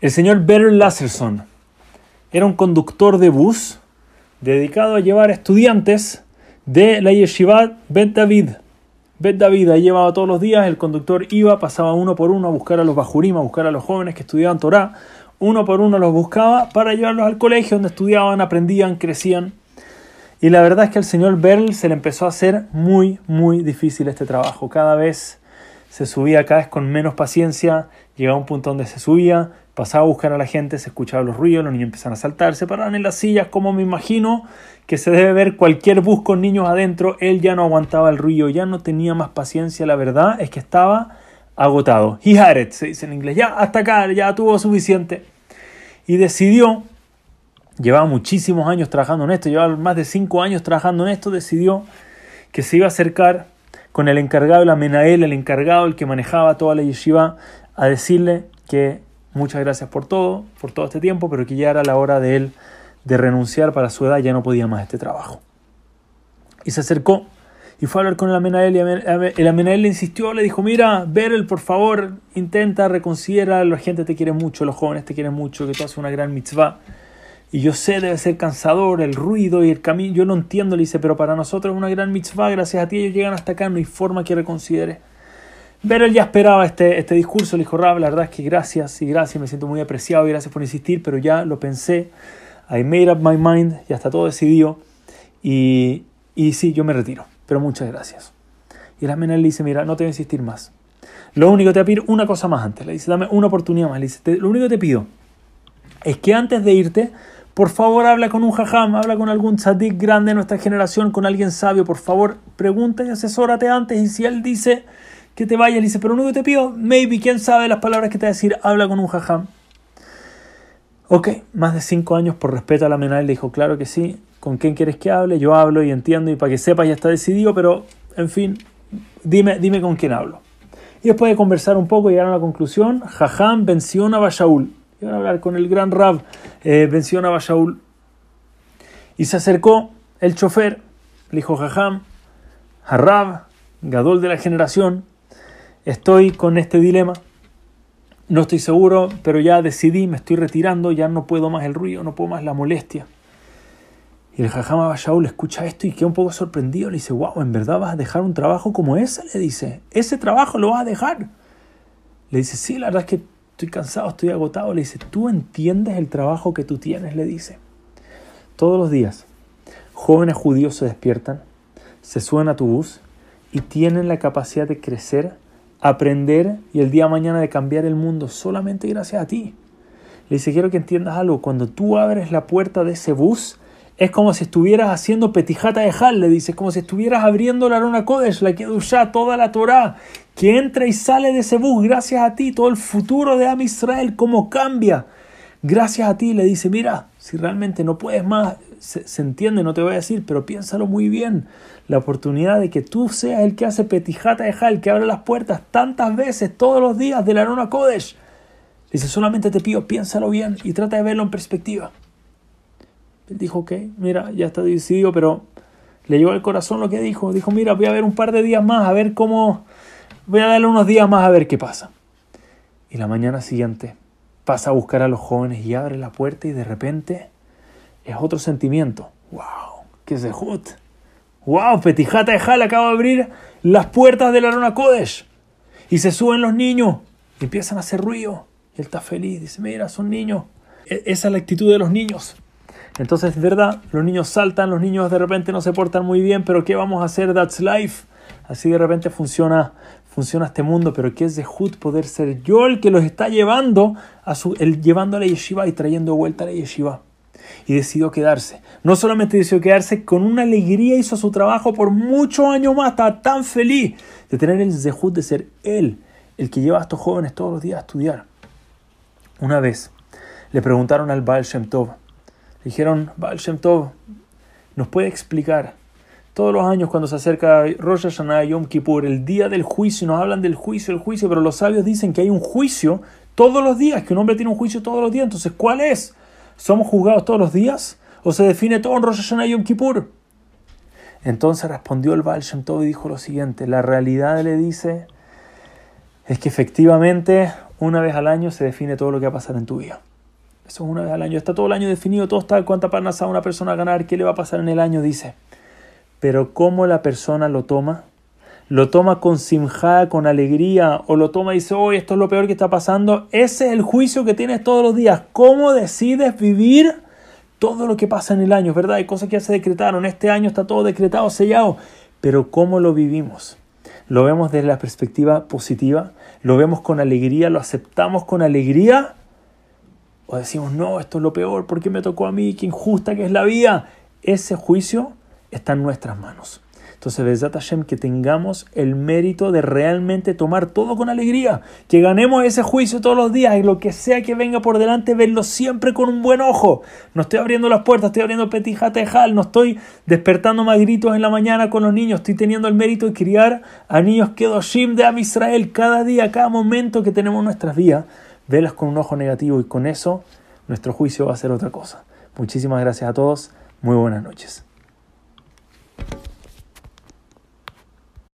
El señor Beryl Lasserson era un conductor de bus dedicado a llevar estudiantes de la yeshiva Bet David. Bet David ahí llevaba todos los días, el conductor iba, pasaba uno por uno a buscar a los bajurim, a buscar a los jóvenes que estudiaban Torah, uno por uno los buscaba para llevarlos al colegio donde estudiaban, aprendían, crecían. Y la verdad es que al señor Beryl se le empezó a hacer muy, muy difícil este trabajo. Cada vez se subía, cada vez con menos paciencia, llegaba a un punto donde se subía, pasaba a buscar a la gente, se escuchaba los ruidos, los niños empezaban a saltar, se paraban en las sillas, como me imagino que se debe ver cualquier bus con niños adentro, él ya no aguantaba el ruido, ya no tenía más paciencia, la verdad es que estaba agotado. He had se dice en inglés, ya hasta acá, ya tuvo suficiente. Y decidió llevaba muchísimos años trabajando en esto, llevaba más de cinco años trabajando en esto, decidió que se iba a acercar con el encargado la Menael, el encargado, el que manejaba toda la yeshiva, a decirle que muchas gracias por todo, por todo este tiempo, pero que ya era la hora de él de renunciar para su edad, ya no podía más este trabajo. Y se acercó y fue a hablar con el Amenael el Amenael le insistió, le dijo, mira, Berel, por favor, intenta, reconsidera, la gente te quiere mucho, los jóvenes te quieren mucho, que tú haces una gran mitzvah y yo sé, debe ser cansador el ruido y el camino. Yo lo entiendo, le dice, pero para nosotros es una gran mitzvah. Gracias a ti ellos llegan hasta acá, no hay forma que reconsidere. Pero él ya esperaba este, este discurso, le dijo, Rab, la verdad es que gracias y gracias, me siento muy apreciado y gracias por insistir, pero ya lo pensé. I made up my mind, ya está todo decidido. Y, y sí, yo me retiro, pero muchas gracias. Y el Amenel le dice, mira, no te voy a insistir más. Lo único que te pedir una cosa más antes. Le dice, dame una oportunidad más. Le dice, lo único que te pido es que antes de irte por favor, habla con un jajam, habla con algún tzadik grande de nuestra generación, con alguien sabio. Por favor, pregunta y asesórate antes. Y si él dice que te vayas, le dice, pero lo único que te pido, maybe, quién sabe las palabras que te va a decir, habla con un jajam. Ok, más de cinco años por respeto a la menal, le dijo, claro que sí. ¿Con quién quieres que hable? Yo hablo y entiendo y para que sepas ya está decidido, pero en fin, dime, dime con quién hablo. Y después de conversar un poco, llegaron a la conclusión, Jajam venció a Bashaul. Iban a hablar con el gran Rab, eh, venció a Shaul. Y se acercó el chofer, le dijo Jajam, Rab, Gadol de la generación, estoy con este dilema. No estoy seguro, pero ya decidí, me estoy retirando, ya no puedo más el ruido, no puedo más la molestia. Y el Jajam Shaul escucha esto y queda un poco sorprendido. Le dice, wow, ¿en verdad vas a dejar un trabajo como ese? Le dice, ¿ese trabajo lo vas a dejar? Le dice, sí, la verdad es que estoy cansado, estoy agotado. Le dice, ¿tú entiendes el trabajo que tú tienes? Le dice. Todos los días, jóvenes judíos se despiertan, se suben a tu bus y tienen la capacidad de crecer, aprender y el día de mañana de cambiar el mundo solamente gracias a ti. Le dice, quiero que entiendas algo. Cuando tú abres la puerta de ese bus, es como si estuvieras haciendo petijata de Hal, le dice, como si estuvieras abriendo la Arona Kodesh, la Kedushá, toda la Torah, que entra y sale de ese bus gracias a ti, todo el futuro de Am Israel, cómo cambia. Gracias a ti le dice, mira, si realmente no puedes más, se, entiende, no te voy a decir, pero piénsalo muy bien. La oportunidad de que tú seas el que hace petijata de Hal, que abre las puertas tantas veces, todos los días de la Arona Kodesh. Dice, solamente te pido, piénsalo bien y trata de verlo en perspectiva. Él dijo, ok, mira, ya está decidido, pero le llegó al corazón lo que dijo. Dijo, mira, voy a ver un par de días más, a ver cómo... Voy a darle unos días más a ver qué pasa. Y la mañana siguiente pasa a buscar a los jóvenes y abre la puerta y de repente es otro sentimiento. ¡Wow! ¡Qué zehut! ¡Wow! Petijata de Jal acaba de abrir las puertas de la Arona Kodesh. Y se suben los niños empiezan a hacer ruido. Y él está feliz. Dice, mira, son niños. E-, esa es la actitud de los niños. Entonces, es verdad, los niños saltan, los niños de repente no se portan muy bien, pero ¿qué vamos a hacer? That's life. Así de repente funciona, funciona este mundo, pero ¿qué es de Hud poder ser yo el que los está llevando a, su, el, a la yeshiva y trayendo vuelta a la yeshiva? Y decidió quedarse. No solamente decidió quedarse, con una alegría hizo su trabajo por muchos años más. Estaba tan feliz de tener el zehut de ser él el que lleva a estos jóvenes todos los días a estudiar. Una vez le preguntaron al Baal Shem Tov, dijeron, Baal Shem Tov, ¿nos puede explicar? Todos los años cuando se acerca Rosh Hashanah Yom Kippur, el día del juicio, nos hablan del juicio, el juicio, pero los sabios dicen que hay un juicio todos los días, que un hombre tiene un juicio todos los días. Entonces, ¿cuál es? ¿Somos juzgados todos los días? ¿O se define todo en Rosh Hashanah Yom Kippur? Entonces respondió el Baal Shem y dijo lo siguiente, la realidad le dice es que efectivamente Una vez al año se define todo lo que va a pasar en tu vida. Eso es una vez al año. Está todo el año definido, todo está cuánta parnasa una persona a ganar, qué le va a pasar en el año, dice. Pero cómo la persona lo toma, lo toma con simja, con alegría, o lo toma y dice, hoy esto es lo peor que está pasando, ese es el juicio que tienes todos los días. ¿Cómo decides vivir todo lo que pasa en el año? ¿Verdad? Hay cosas que ya se decretaron, este año está todo decretado, sellado, pero ¿cómo lo vivimos? ¿Lo vemos desde la perspectiva positiva? ¿Lo vemos con alegría? ¿Lo aceptamos con alegría? ¿O decimos, no, esto es lo peor, ¿por qué me tocó a mí? ¿Qué injusta que es la vida? Ese juicio está en nuestras manos. Entonces, Besat Hashem, que tengamos el mérito de realmente tomar todo con alegría, que ganemos ese juicio todos los días y lo que sea que venga por delante, verlo siempre con un buen ojo. No estoy abriendo las puertas, estoy abriendo Petija Tejal, no estoy despertando más gritos en la mañana con los niños, estoy teniendo el mérito de criar a niños Kedoshim de Am Israel cada día, cada momento que tenemos en nuestras vidas, velas con un ojo negativo y con eso nuestro juicio va a ser otra cosa. Muchísimas gracias a todos, muy buenas noches.